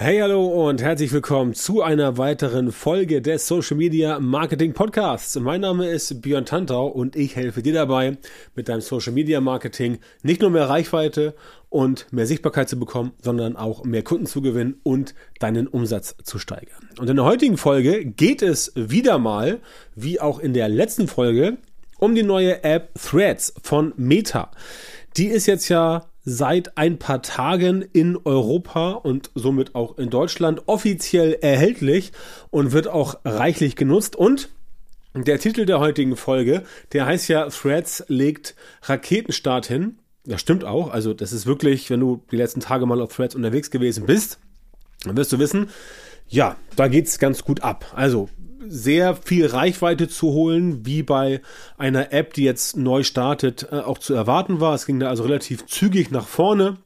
Hey, hallo und herzlich willkommen zu einer weiteren Folge des Social Media Marketing Podcasts. Mein Name ist Björn Tantau und ich helfe dir dabei, mit deinem Social Media Marketing nicht nur mehr Reichweite und mehr Sichtbarkeit zu bekommen, sondern auch mehr Kunden zu gewinnen und deinen Umsatz zu steigern. Und in der heutigen Folge geht es wieder mal, wie auch in der letzten Folge, um die neue App Threads von Meta. Die ist jetzt ja seit ein paar Tagen in Europa und somit auch in Deutschland offiziell erhältlich und wird auch reichlich genutzt. Und der Titel der heutigen Folge, der heißt ja Threads legt Raketenstart hin. Das stimmt auch. Also das ist wirklich, wenn du die letzten Tage mal auf Threads unterwegs gewesen bist, dann wirst du wissen, ja, da geht's ganz gut ab. Also sehr viel Reichweite zu holen, wie bei einer App, die jetzt neu startet, äh, auch zu erwarten war. Es ging da also relativ zügig nach vorne,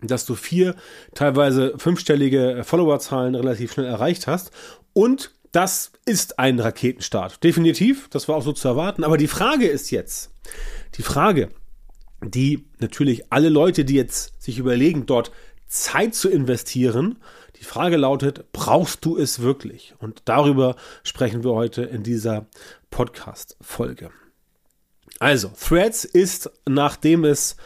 dass du vier, teilweise fünfstellige Followerzahlen relativ schnell erreicht hast. Und das ist ein Raketenstart. Definitiv, das war auch so zu erwarten. Aber die Frage ist jetzt, die Frage, die natürlich alle Leute, die jetzt sich überlegen, dort Zeit zu investieren, die Frage lautet, brauchst du es wirklich? Und darüber sprechen wir heute in dieser Podcast-Folge. Also, Threads ist, nachdem es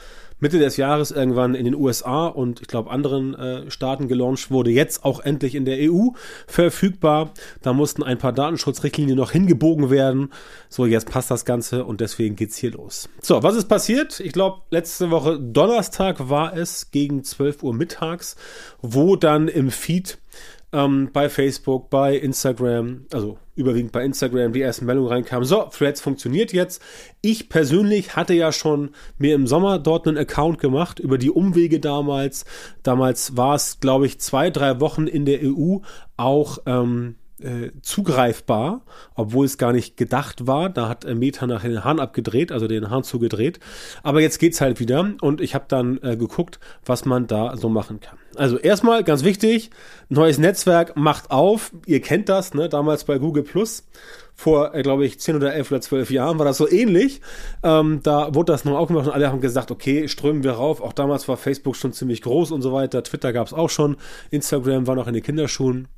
Mitte des Jahres irgendwann in den USA und ich glaube anderen äh, Staaten gelauncht wurde, jetzt auch endlich in der EU verfügbar. Da mussten ein paar Datenschutzrichtlinien noch hingebogen werden. So, jetzt passt das Ganze und deswegen geht's hier los. So, was ist passiert? Ich glaube, letzte Woche Donnerstag war es gegen 12 Uhr mittags, wo dann im Feed ähm, bei Facebook, bei Instagram, also überwiegend bei Instagram, die ersten Meldungen reinkamen. So, Threads funktioniert jetzt. Ich persönlich hatte ja schon mir im Sommer dort einen Account gemacht über die Umwege damals. Damals war es, glaube ich, zwei, drei Wochen in der EU auch ähm, äh, zugreifbar, obwohl es gar nicht gedacht war. Da hat äh, Meta nachher den Hahn abgedreht, also den Hahn zugedreht. Aber jetzt geht's halt wieder und ich habe dann äh, geguckt, was man da so machen kann. Also erstmal ganz wichtig, neues Netzwerk macht auf. Ihr kennt das, ne? Damals bei Google Plus vor, äh, glaube ich, 10 oder 11 oder 12 Jahren war das so ähnlich. Ähm, da wurde das noch aufgemacht und alle haben gesagt, okay, strömen wir rauf. Auch damals war Facebook schon ziemlich groß und so weiter. Twitter gab es auch schon. Instagram war noch in den Kinderschuhen.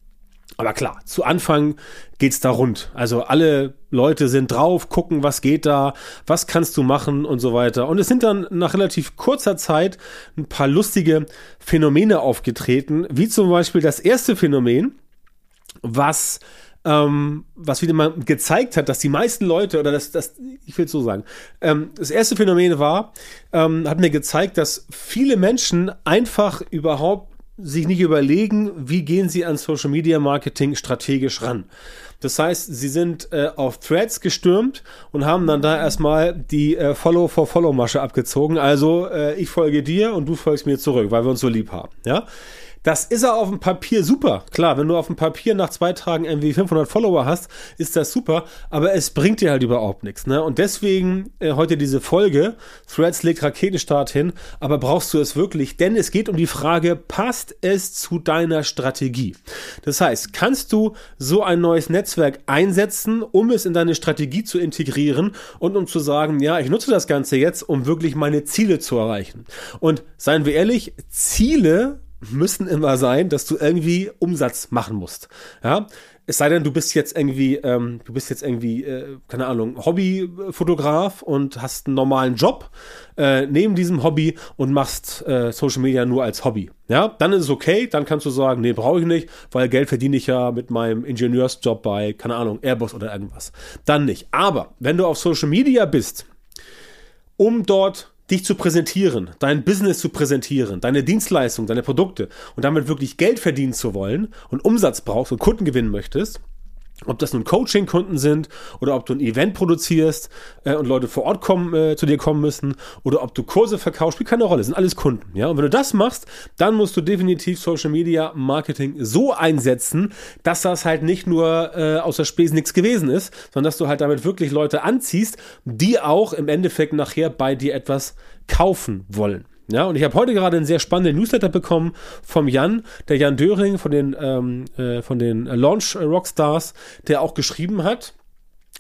Aber klar, zu Anfang geht's da rund. Also alle Leute sind drauf, gucken, was geht da, was kannst du machen und so weiter. Und es sind dann nach relativ kurzer Zeit ein paar lustige Phänomene aufgetreten, wie zum Beispiel das erste Phänomen, was ähm, was wieder mal gezeigt hat, dass die meisten Leute, oder das, das ich will es so sagen, ähm, das erste Phänomen war, ähm, hat mir gezeigt, dass viele Menschen einfach überhaupt sich nicht überlegen, wie gehen sie an Social Media Marketing strategisch ran. Das heißt, sie sind äh, auf Threads gestürmt und haben dann da erstmal die äh, Follow for Follow Masche abgezogen. Also äh, ich folge dir und du folgst mir zurück, weil wir uns so lieb haben. Ja. Das ist er auf dem Papier super. Klar, wenn du auf dem Papier nach zwei Tagen irgendwie 500 Follower hast, ist das super, aber es bringt dir halt überhaupt nichts. Ne? Und deswegen äh, heute diese Folge. Threads legt Raketenstart hin, aber brauchst du es wirklich? Denn es geht um die Frage, passt es zu deiner Strategie? Das heißt, kannst du so ein neues Netzwerk einsetzen, um es in deine Strategie zu integrieren und um zu sagen, ja, ich nutze das Ganze jetzt, um wirklich meine Ziele zu erreichen. Und seien wir ehrlich, Ziele müssen immer sein, dass du irgendwie Umsatz machen musst. Ja, es sei denn, du bist jetzt irgendwie, ähm, du bist jetzt irgendwie, äh, keine Ahnung, Hobbyfotograf und hast einen normalen Job äh, neben diesem Hobby und machst äh, Social Media nur als Hobby. Ja, dann ist es okay, dann kannst du sagen, nee, brauche ich nicht, weil Geld verdiene ich ja mit meinem Ingenieursjob bei, keine Ahnung, Airbus oder irgendwas. Dann nicht. Aber wenn du auf Social Media bist, um dort dich zu präsentieren, dein Business zu präsentieren, deine Dienstleistung, deine Produkte und damit wirklich Geld verdienen zu wollen und Umsatz brauchst und Kunden gewinnen möchtest, ob das nun Coaching-Kunden sind oder ob du ein Event produzierst äh, und Leute vor Ort kommen, äh, zu dir kommen müssen oder ob du Kurse verkaufst, spielt keine Rolle, sind alles Kunden. Ja? Und wenn du das machst, dann musst du definitiv Social Media Marketing so einsetzen, dass das halt nicht nur äh, außer Spesen nichts gewesen ist, sondern dass du halt damit wirklich Leute anziehst, die auch im Endeffekt nachher bei dir etwas kaufen wollen. Ja, und ich habe heute gerade einen sehr spannenden Newsletter bekommen vom Jan, der Jan Döring von den, ähm, äh, von den Launch Rockstars, der auch geschrieben hat,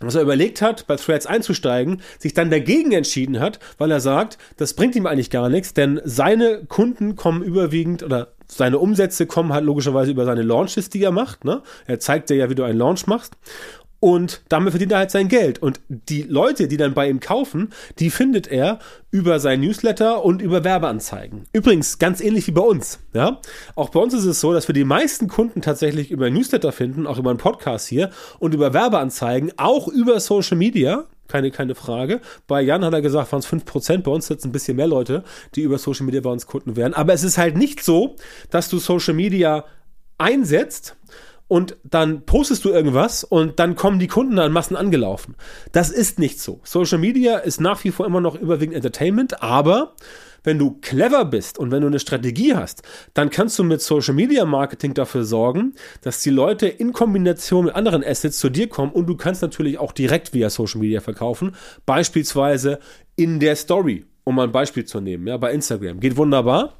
was er überlegt hat, bei Threads einzusteigen, sich dann dagegen entschieden hat, weil er sagt, das bringt ihm eigentlich gar nichts, denn seine Kunden kommen überwiegend oder seine Umsätze kommen halt logischerweise über seine Launches, die er macht. Ne? Er zeigt dir ja, wie du einen Launch machst. Und damit verdient er halt sein Geld. Und die Leute, die dann bei ihm kaufen, die findet er über sein Newsletter und über Werbeanzeigen. Übrigens, ganz ähnlich wie bei uns. Ja? Auch bei uns ist es so, dass wir die meisten Kunden tatsächlich über Newsletter finden, auch über einen Podcast hier und über Werbeanzeigen, auch über Social Media. Keine, keine Frage. Bei Jan hat er gesagt, waren es 5%. Bei uns sitzen ein bisschen mehr Leute, die über Social Media bei uns Kunden werden. Aber es ist halt nicht so, dass du Social Media einsetzt und dann postest du irgendwas und dann kommen die Kunden da in Massen angelaufen. Das ist nicht so. Social Media ist nach wie vor immer noch überwiegend Entertainment, aber wenn du clever bist und wenn du eine Strategie hast, dann kannst du mit Social Media Marketing dafür sorgen, dass die Leute in Kombination mit anderen Assets zu dir kommen und du kannst natürlich auch direkt via Social Media verkaufen, beispielsweise in der Story, um mal ein Beispiel zu nehmen, ja, bei Instagram. Geht wunderbar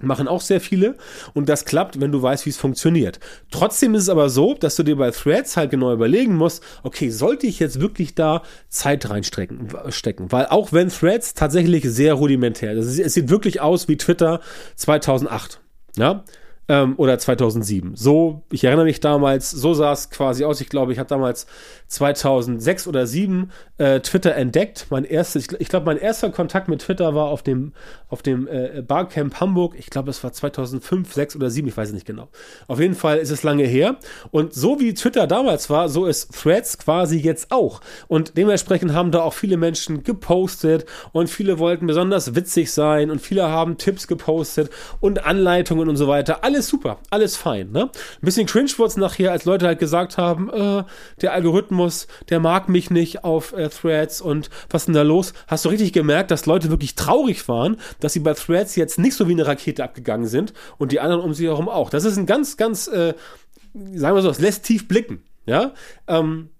machen auch sehr viele und das klappt, wenn du weißt, wie es funktioniert. Trotzdem ist es aber so, dass du dir bei Threads halt genau überlegen musst, okay, sollte ich jetzt wirklich da Zeit reinstecken, stecken? weil auch wenn Threads tatsächlich sehr rudimentär, es sieht wirklich aus wie Twitter 2008, ja, ähm, oder 2007. So, ich erinnere mich damals, so sah es quasi aus. Ich glaube, ich habe damals 2006 oder 2007 äh, Twitter entdeckt. Mein erstes, ich, ich glaube, mein erster Kontakt mit Twitter war auf dem, auf dem äh, Barcamp Hamburg. Ich glaube, es war 2005, 6 oder 7, ich weiß es nicht genau. Auf jeden Fall ist es lange her. Und so wie Twitter damals war, so ist Threads quasi jetzt auch. Und dementsprechend haben da auch viele Menschen gepostet und viele wollten besonders witzig sein und viele haben Tipps gepostet und Anleitungen und so weiter. Alles super, alles fein. Ne? Ein bisschen cringe wurde es nachher, als Leute halt gesagt haben, äh, der Algorithmus, der mag mich nicht auf äh, Threads und was ist denn da los? Hast du richtig gemerkt, dass Leute wirklich traurig waren, dass sie bei Threads jetzt nicht so wie eine Rakete abgegangen sind und die anderen um sie herum auch. Das ist ein ganz, ganz, äh, sagen wir so, es lässt tief blicken. Ja, ähm,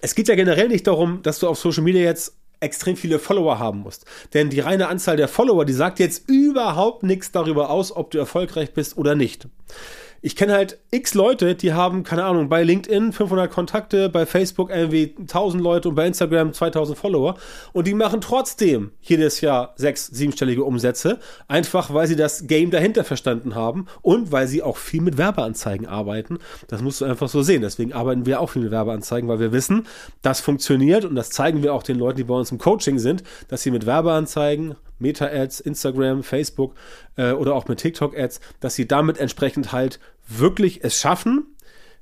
es geht ja generell nicht darum, dass du auf Social Media jetzt extrem viele Follower haben musst. Denn die reine Anzahl der Follower, die sagt jetzt überhaupt nichts darüber aus, ob du erfolgreich bist oder nicht ich kenne halt x Leute, die haben, keine Ahnung, bei LinkedIn 500 Kontakte, bei Facebook irgendwie 1000 Leute und bei Instagram 2000 Follower und die machen trotzdem jedes Jahr sechs, siebenstellige Umsätze, einfach weil sie das Game dahinter verstanden haben und weil sie auch viel mit Werbeanzeigen arbeiten. Das musst du einfach so sehen. Deswegen arbeiten wir auch viel mit Werbeanzeigen, weil wir wissen, das funktioniert und das zeigen wir auch den Leuten, die bei uns im Coaching sind, dass sie mit Werbeanzeigen Meta-Ads, Instagram, Facebook äh, oder auch mit TikTok-Ads, dass sie damit entsprechend halt wirklich es schaffen,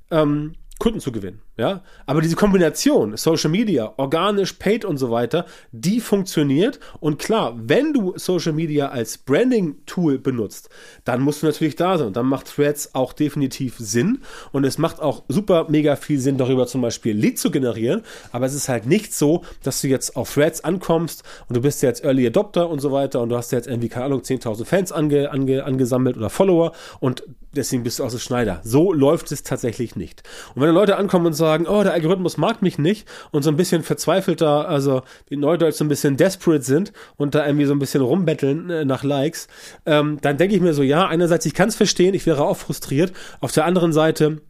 ähm, Kunden zu gewinnen. Ja, aber diese Kombination Social Media, organisch, paid und so weiter, die funktioniert. Und klar, wenn du Social Media als Branding-Tool benutzt, dann musst du natürlich da sein. Dann macht Threads auch definitiv Sinn. Und es macht auch super mega viel Sinn, darüber zum Beispiel Lead zu generieren. Aber es ist halt nicht so, dass du jetzt auf Threads ankommst und du bist jetzt Early Adopter und so weiter und du hast jetzt irgendwie, keine Ahnung, 10.000 Fans ange, ange, angesammelt oder Follower und deswegen bist du auch so Schneider. So läuft es tatsächlich nicht. Und wenn Leute ankommen und sagen, sagen, oh, der Algorithmus mag mich nicht und so ein bisschen verzweifelter, also wie Neudeutsch so ein bisschen desperate sind und da irgendwie so ein bisschen rumbetteln äh, nach Likes, ähm, dann denke ich mir so, ja, einerseits, ich kann es verstehen, ich wäre auch frustriert. Auf der anderen Seite,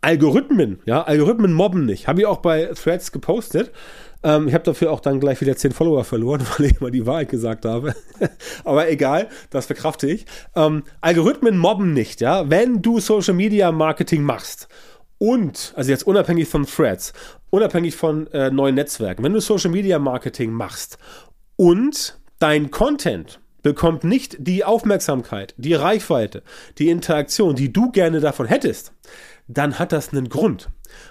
Algorithmen, ja, Algorithmen mobben nicht. Habe ich auch bei Threads gepostet. Ähm, ich habe dafür auch dann gleich wieder 10 Follower verloren, weil ich mal die Wahrheit gesagt habe. Aber egal, das verkrafte ich. Ähm, Algorithmen mobben nicht, ja. Wenn du Social Media Marketing machst und, also jetzt unabhängig von Threads, unabhängig von äh, neuen Netzwerken, wenn du Social Media Marketing machst und dein Content bekommt nicht die Aufmerksamkeit, die Reichweite, die Interaktion, die du gerne davon hättest, dann hat das einen Grund.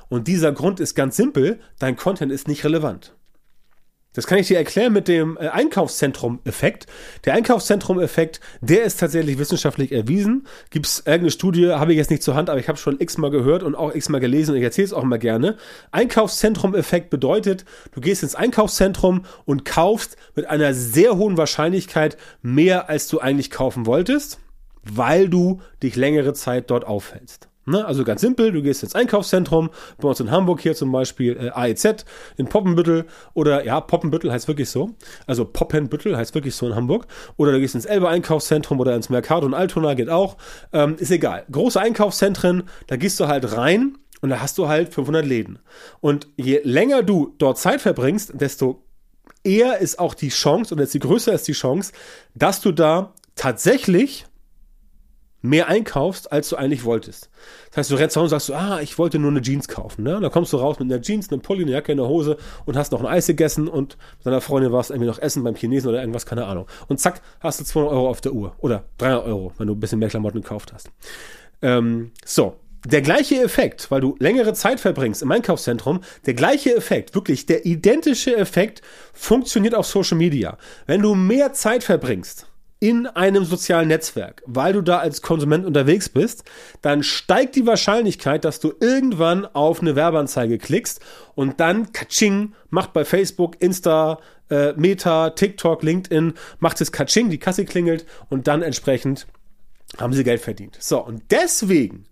Und dieser Grund ist ganz simpel, dein Content ist nicht relevant. Das kann ich dir erklären mit dem äh, Einkaufszentrum-Effekt. Der Einkaufszentrum-Effekt, der ist tatsächlich wissenschaftlich erwiesen. Gibt es irgendeine Studie, habe ich jetzt nicht zur Hand, aber ich habe schon x-mal gehört und auch x-mal gelesen und ich erzähle es auch immer gerne. Einkaufszentrum-Effekt bedeutet, du gehst ins Einkaufszentrum und kaufst mit einer sehr hohen Wahrscheinlichkeit mehr, als du eigentlich kaufen wolltest, weil du dich längere Zeit dort aufhältst. Ne? Also ganz simpel, du gehst ins Einkaufszentrum, bei uns in Hamburg hier zum Beispiel äh, AEZ, in Poppenbüttel oder ja, Poppenbüttel heißt wirklich so, also Poppenbüttel heißt wirklich so in Hamburg oder du gehst ins Elbe Einkaufszentrum oder ins Mercado und Altona geht auch, ähm, ist egal. Große Einkaufszentren, da gehst du halt rein und da hast du halt 500 Läden. Und je länger du dort Zeit verbringst, desto eher ist auch die Chance oder desto größer ist die Chance, dass du da tatsächlich mehr einkaufst, als du eigentlich wolltest. Das heißt, du rennst raus und sagst, ah, ich wollte nur eine Jeans kaufen. Ne? Dann kommst du raus mit einer Jeans, einem Pulli, einer Jacke, einer Hose und hast noch ein Eis gegessen und mit deiner Freundin warst irgendwie noch essen beim Chinesen oder irgendwas, keine Ahnung. Und zack, hast du 200 Euro auf der Uhr. Oder 300 Euro, wenn du ein bisschen mehr Klamotten gekauft hast. Ähm, so, der gleiche Effekt, weil du längere Zeit verbringst im Einkaufszentrum, der gleiche Effekt, wirklich der identische Effekt funktioniert auf Social Media. Wenn du mehr Zeit verbringst in einem sozialen Netzwerk, weil du da als Konsument unterwegs bist, dann steigt die Wahrscheinlichkeit, dass du irgendwann auf eine Werbeanzeige klickst und dann Katsching macht bei Facebook, Insta, äh, Meta, TikTok, LinkedIn, macht es Katsching, die Kasse klingelt und dann entsprechend haben sie Geld verdient. So, und deswegen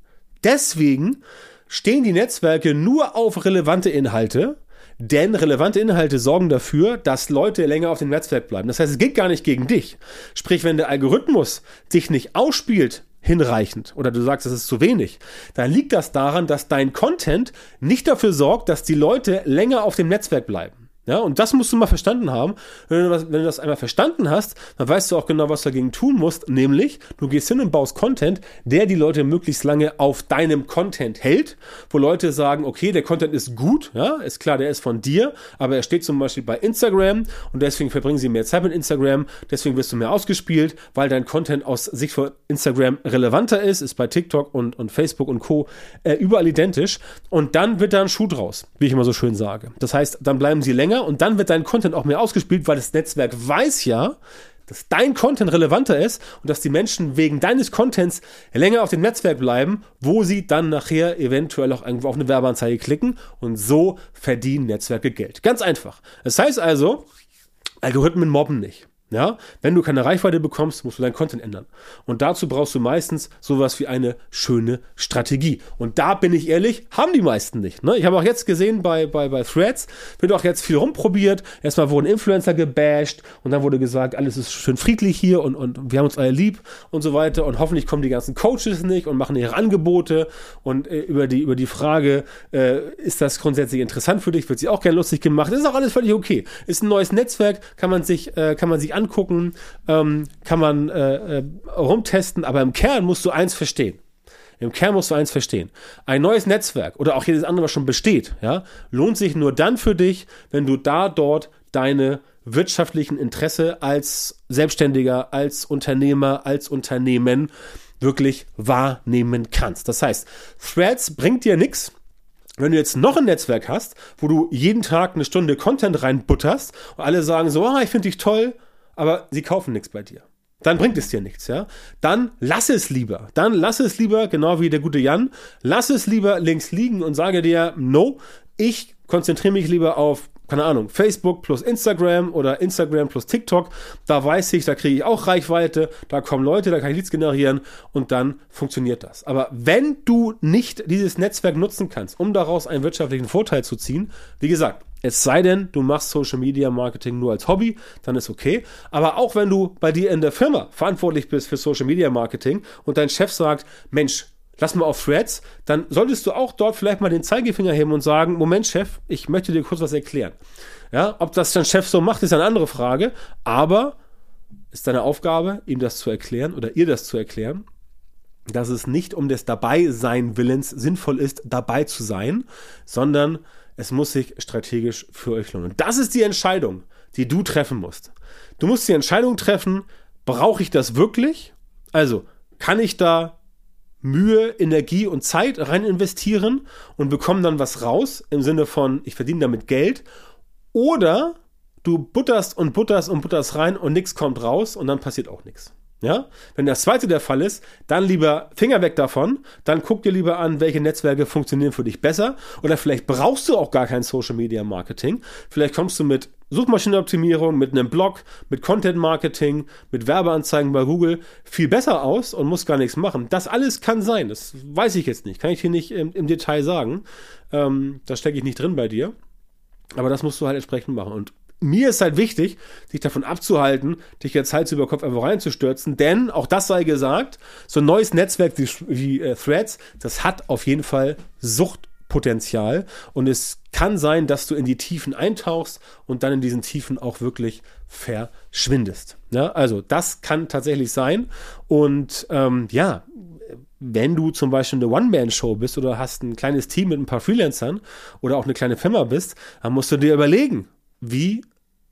Deswegen stehen die Netzwerke nur auf relevante Inhalte, denn relevante Inhalte sorgen dafür, dass Leute länger auf dem Netzwerk bleiben. Das heißt, es geht gar nicht gegen dich. Sprich, wenn der Algorithmus dich nicht ausspielt, hinreichend oder du sagst, es ist zu wenig, dann liegt das daran, dass dein Content nicht dafür sorgt, dass die Leute länger auf dem Netzwerk bleiben. Ja, und das musst du mal verstanden haben. Wenn du, das, wenn du das einmal verstanden hast, dann weißt du auch genau, was du dagegen tun musst. Nämlich, du gehst hin und baust Content, der die Leute möglichst lange auf deinem Content hält, wo Leute sagen, okay, der Content ist gut, ja, ist klar, der ist von dir, aber er steht zum Beispiel bei Instagram und deswegen verbringen sie mehr Zeit mit Instagram, deswegen wirst du mehr ausgespielt, weil dein Content aus Sicht von Instagram relevanter ist, ist bei TikTok und, und Facebook und Co. Äh, überall identisch. Und dann wird da ein Schuh draus, wie ich immer so schön sage. Das heißt, dann bleiben sie länger länger und dann wird dein Content auch mehr ausgespielt, weil das Netzwerk weiß ja, dass dein Content relevanter ist und dass die Menschen wegen deines Contents länger auf dem Netzwerk bleiben, wo sie dann nachher eventuell auch irgendwo auf eine Werbeanzeige klicken und so verdienen Netzwerke Geld. Ganz einfach. Das heißt also, Algorithmen mobben nicht. Ja, wenn du keine Reichweite bekommst, musst du deinen Content ändern. Und dazu brauchst du meistens sowas wie eine schöne Strategie. Und da bin ich ehrlich, haben die meisten nicht. Ne? Ich habe auch jetzt gesehen bei, bei, bei Threads, wird auch jetzt viel rumprobiert. Erstmal wurden Influencer gebasht und dann wurde gesagt, alles ist schön friedlich hier und, und wir haben uns alle lieb und so weiter. Und hoffentlich kommen die ganzen Coaches nicht und machen ihre Angebote. Und äh, über, die, über die Frage, äh, ist das grundsätzlich interessant für dich, wird sie auch gerne lustig gemacht. Das ist auch alles völlig okay. Ist ein neues Netzwerk, kann man sich, äh, kann man sich anschauen angucken, ähm, kann man äh, äh, rumtesten, aber im Kern musst du eins verstehen. Im Kern musst du eins verstehen. Ein neues Netzwerk oder auch jedes andere, was schon besteht, ja, lohnt sich nur dann für dich, wenn du da dort deine wirtschaftlichen Interesse als Selbstständiger, als Unternehmer, als Unternehmen wirklich wahrnehmen kannst. Das heißt, Threads bringt dir nichts, wenn du jetzt noch ein Netzwerk hast, wo du jeden Tag eine Stunde Content reinbutterst und alle sagen so, ah, ich finde dich toll, aber sie kaufen nichts bei dir. Dann bringt es dir nichts, ja. Dann lass es lieber. Dann lass es lieber, genau wie der gute Jan, lass es lieber links liegen und sage dir, no, ich konzentriere mich lieber auf, keine Ahnung, Facebook plus Instagram oder Instagram plus TikTok. Da weiß ich, da kriege ich auch Reichweite, da kommen Leute, da kann ich Leads generieren und dann funktioniert das. Aber wenn du nicht dieses Netzwerk nutzen kannst, um daraus einen wirtschaftlichen Vorteil zu ziehen, wie gesagt, es sei denn, du machst Social Media Marketing nur als Hobby, dann ist okay. Aber auch wenn du bei dir in der Firma verantwortlich bist für Social Media Marketing und dein Chef sagt, Mensch, lass mal auf Threads, dann solltest du auch dort vielleicht mal den Zeigefinger heben und sagen, Moment, Chef, ich möchte dir kurz was erklären. Ja, ob das dein Chef so macht, ist eine andere Frage, aber ist deine Aufgabe, ihm das zu erklären oder ihr das zu erklären, dass es nicht um des Dabeisein Willens sinnvoll ist, dabei zu sein, sondern es muss sich strategisch für euch lohnen. Das ist die Entscheidung, die du treffen musst. Du musst die Entscheidung treffen, brauche ich das wirklich? Also, kann ich da Mühe, Energie und Zeit rein investieren und bekomme dann was raus im Sinne von, ich verdiene damit Geld? Oder du butterst und butterst und butterst rein und nichts kommt raus und dann passiert auch nichts. Ja? Wenn das zweite der Fall ist, dann lieber Finger weg davon, dann guck dir lieber an, welche Netzwerke funktionieren für dich besser oder vielleicht brauchst du auch gar kein Social Media Marketing. Vielleicht kommst du mit Suchmaschinenoptimierung, mit einem Blog, mit Content Marketing, mit Werbeanzeigen bei Google viel besser aus und musst gar nichts machen. Das alles kann sein, das weiß ich jetzt nicht, kann ich hier nicht im, im Detail sagen. Ähm, da stecke ich nicht drin bei dir. Aber das musst du halt entsprechend machen. Und mir ist halt wichtig, dich davon abzuhalten, dich jetzt Hals über Kopf einfach reinzustürzen, denn auch das sei gesagt, so ein neues Netzwerk wie, wie äh, Threads, das hat auf jeden Fall Sucht Potenzial. Und es kann sein, dass du in die Tiefen eintauchst und dann in diesen Tiefen auch wirklich verschwindest. Ja, also das kann tatsächlich sein. Und ähm, ja, wenn du zum Beispiel eine One-Man-Show bist oder hast ein kleines Team mit ein paar Freelancern oder auch eine kleine Firma bist, dann musst du dir überlegen, wie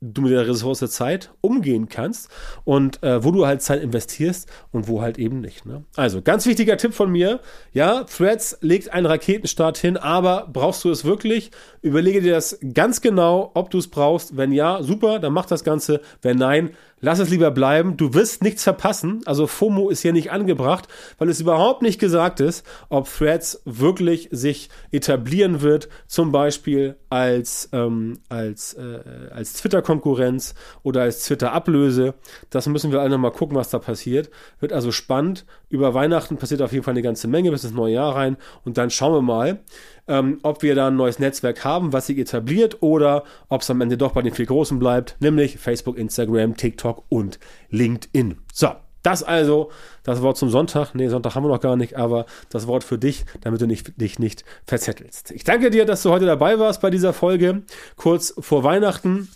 du mit der Ressource Zeit umgehen kannst und äh, wo du halt Zeit investierst und wo halt eben nicht. Ne? Also ganz wichtiger Tipp von mir, ja, Threads legt einen Raketenstart hin, aber brauchst du es wirklich? Überlege dir das ganz genau, ob du es brauchst. Wenn ja, super, dann mach das Ganze. Wenn nein, lass es lieber bleiben. Du wirst nichts verpassen. Also FOMO ist hier nicht angebracht, weil es überhaupt nicht gesagt ist, ob Threads wirklich sich etablieren wird, zum Beispiel als, ähm, als, äh, als Twitter-Konkurrenz oder als Twitter-Ablöse. Das müssen wir alle nochmal gucken, was da passiert. Wird also spannend. Über Weihnachten passiert auf jeden Fall eine ganze Menge bis ins neue Jahr rein und dann schauen wir mal, ähm, ob wir da ein neues Netzwerk haben, was sich etabliert oder ob es am Ende doch bei den vier Großen bleibt, nämlich Facebook, Instagram, TikTok und LinkedIn. So, das also das Wort zum Sonntag. Nee, Sonntag haben wir noch gar nicht, aber das Wort für dich, damit du nicht, dich nicht verzettelst. Ich danke dir, dass du heute dabei warst bei dieser Folge, kurz vor Weihnachten.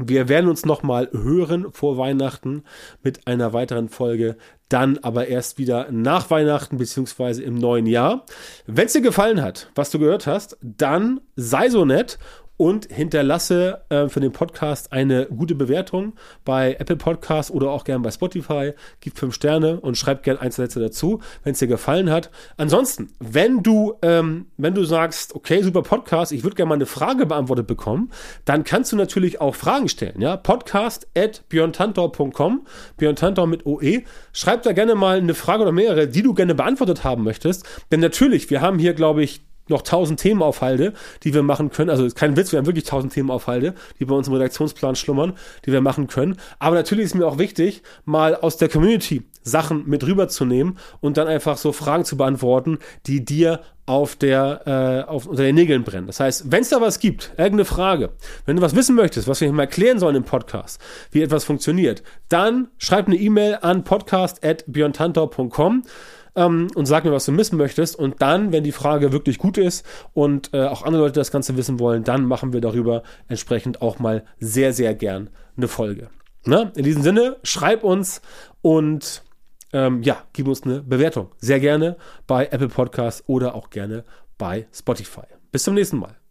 Wir werden uns nochmal hören vor Weihnachten mit einer weiteren Folge, dann aber erst wieder nach Weihnachten beziehungsweise im neuen Jahr. Wenn es dir gefallen hat, was du gehört hast, dann sei so nett und hinterlasse äh, für den Podcast eine gute Bewertung bei Apple Podcasts oder auch gern bei Spotify. Gib fünf Sterne und schreib gern ein, Sätze dazu, wenn es dir gefallen hat. Ansonsten, wenn du, ähm, wenn du sagst, okay, super Podcast, ich würde gerne mal eine Frage beantwortet bekommen, dann kannst du natürlich auch Fragen stellen. Ja? Podcast at björntantor.com, Björn Tantor mit OE. Schreib da gerne mal eine Frage oder mehrere, die du gerne beantwortet haben möchtest. Denn natürlich, wir haben hier, glaube ich, noch tausend Themen aufhalte, die wir machen können. Also kein Witz, wir haben wirklich tausend Themen aufhalte, die bei uns im Redaktionsplan schlummern, die wir machen können. Aber natürlich ist mir auch wichtig, mal aus der Community Sachen mit rüberzunehmen und dann einfach so Fragen zu beantworten, die dir auf der äh, auf, unter den Nägeln brennen. Das heißt, wenn es da was gibt, irgendeine Frage, wenn du was wissen möchtest, was wir mal erklären sollen im Podcast, wie etwas funktioniert, dann schreib eine E-Mail an podcast@björntantor.com ähm, und sag mir, was du wissen möchtest. Und dann, wenn die Frage wirklich gut ist und äh, auch andere Leute das Ganze wissen wollen, dann machen wir darüber entsprechend auch mal sehr, sehr gern eine Folge. Na? In diesem Sinne, schreib uns und ähm, ja, gib uns eine Bewertung. Sehr gerne bei Apple Podcasts oder auch gerne bei Spotify. Bis zum nächsten Mal.